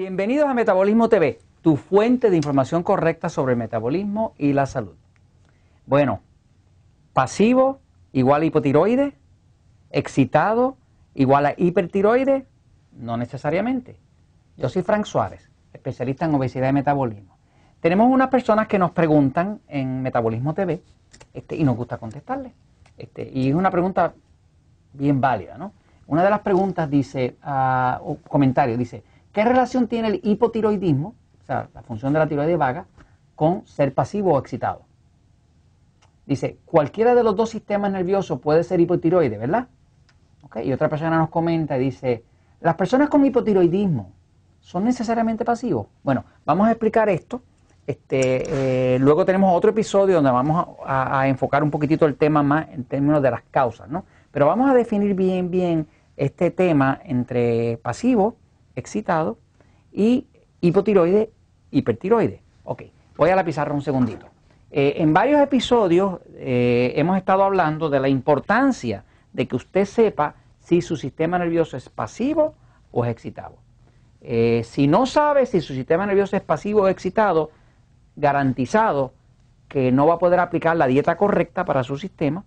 Bienvenidos a Metabolismo TV, tu fuente de información correcta sobre el metabolismo y la salud. Bueno, pasivo igual a hipotiroide, excitado igual a hipertiroide, no necesariamente. Yo soy Frank Suárez, especialista en obesidad y metabolismo. Tenemos unas personas que nos preguntan en Metabolismo TV este, y nos gusta contestarles. Este, y es una pregunta bien válida, ¿no? Una de las preguntas dice, uh, o comentario, dice, ¿Qué relación tiene el hipotiroidismo, o sea, la función de la tiroides vaga, con ser pasivo o excitado? Dice, cualquiera de los dos sistemas nerviosos puede ser hipotiroide, ¿verdad? Y otra persona nos comenta y dice, ¿las personas con hipotiroidismo son necesariamente pasivos? Bueno, vamos a explicar esto. Este, eh, luego tenemos otro episodio donde vamos a, a, enfocar un poquitito el tema más en términos de las causas, ¿no? Pero vamos a definir bien, bien este tema entre pasivo excitado y hipotiroide, hipertiroide. Ok, voy a la pizarra un segundito. Eh, en varios episodios eh, hemos estado hablando de la importancia de que usted sepa si su sistema nervioso es pasivo o es excitado. Eh, si no sabe si su sistema nervioso es pasivo o excitado, garantizado que no va a poder aplicar la dieta correcta para su sistema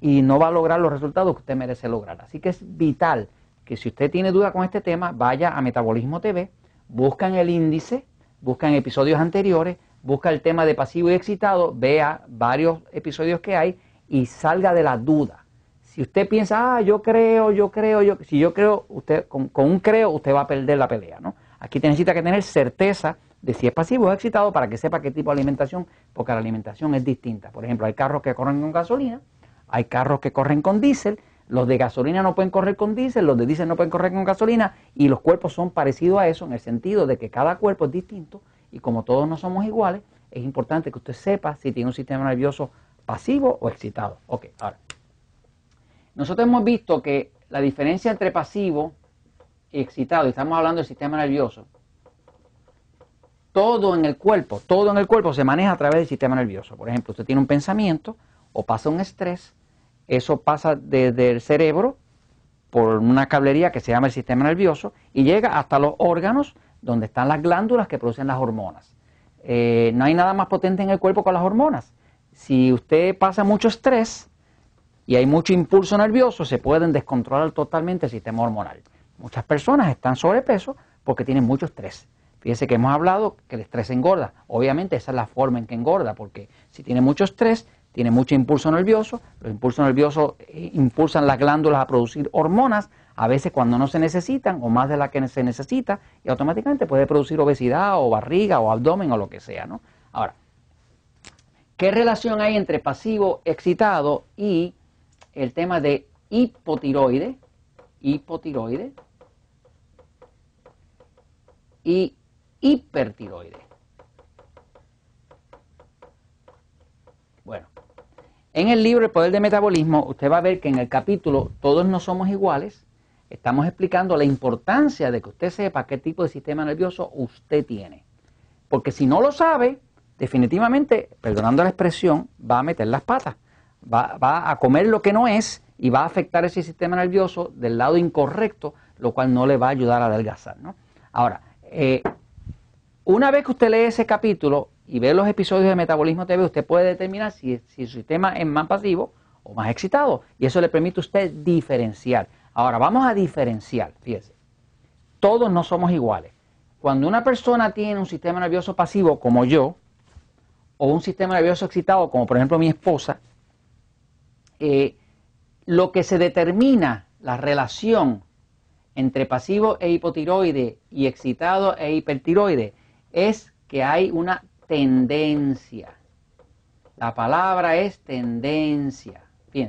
y no va a lograr los resultados que usted merece lograr. Así que es vital que si usted tiene duda con este tema, vaya a Metabolismo TV, buscan el índice, buscan episodios anteriores, busca el tema de pasivo y excitado, vea varios episodios que hay y salga de la duda. Si usted piensa, ah, yo creo, yo creo, yo, si yo creo, usted con, un creo, usted va a perder la pelea, ¿no? Aquí necesita que tener certeza de si es pasivo o excitado para que sepa qué tipo de alimentación, porque la alimentación es distinta. Por ejemplo, hay carros que corren con gasolina, hay carros que corren con diésel, los de gasolina no pueden correr con diésel, los de diésel no pueden correr con gasolina y los cuerpos son parecidos a eso en el sentido de que cada cuerpo es distinto y como todos no somos iguales, es importante que usted sepa si tiene un sistema nervioso pasivo o excitado. Ok, ahora. Nosotros hemos visto que la diferencia entre pasivo y excitado, y estamos hablando del sistema nervioso, todo en el cuerpo, todo en el cuerpo se maneja a través del sistema nervioso. Por ejemplo, usted tiene un pensamiento o pasa un estrés, eso pasa desde el cerebro por una cablería que se llama el sistema nervioso y llega hasta los órganos donde están las glándulas que producen las hormonas. Eh, no hay nada más potente en el cuerpo que las hormonas. Si usted pasa mucho estrés y hay mucho impulso nervioso, se pueden descontrolar totalmente el sistema hormonal. Muchas personas están sobrepeso porque tienen mucho estrés. Fíjese que hemos hablado que el estrés engorda. Obviamente esa es la forma en que engorda, porque si tiene mucho estrés, tiene mucho impulso nervioso, los impulsos nerviosos eh, impulsan las glándulas a producir hormonas, a veces cuando no se necesitan o más de la que se necesita, y automáticamente puede producir obesidad o barriga o abdomen o lo que sea, ¿no? Ahora, ¿qué relación hay entre pasivo excitado y el tema de hipotiroide, hipotiroide y hipertiroide? Bueno, en el libro El Poder del Metabolismo, usted va a ver que en el capítulo Todos no somos iguales, estamos explicando la importancia de que usted sepa qué tipo de sistema nervioso usted tiene. Porque si no lo sabe, definitivamente, perdonando la expresión, va a meter las patas, va, a comer lo que no es y va a afectar ese sistema nervioso del lado incorrecto, lo cual no le va a ayudar a adelgazar. ¿no? Ahora, eh, una vez que usted lee ese capítulo, y ver los episodios de Metabolismo TV, usted puede determinar si, si, su sistema es más pasivo o más excitado. Y eso le permite a usted diferenciar. Ahora, vamos a diferenciar, fíjese. Todos no somos iguales. Cuando una persona tiene un sistema nervioso pasivo, como yo, o un sistema nervioso excitado, como por ejemplo mi esposa, eh, lo que se determina la relación entre pasivo e hipotiroide y excitado e hipertiroide es que hay una tendencia. La palabra es tendencia.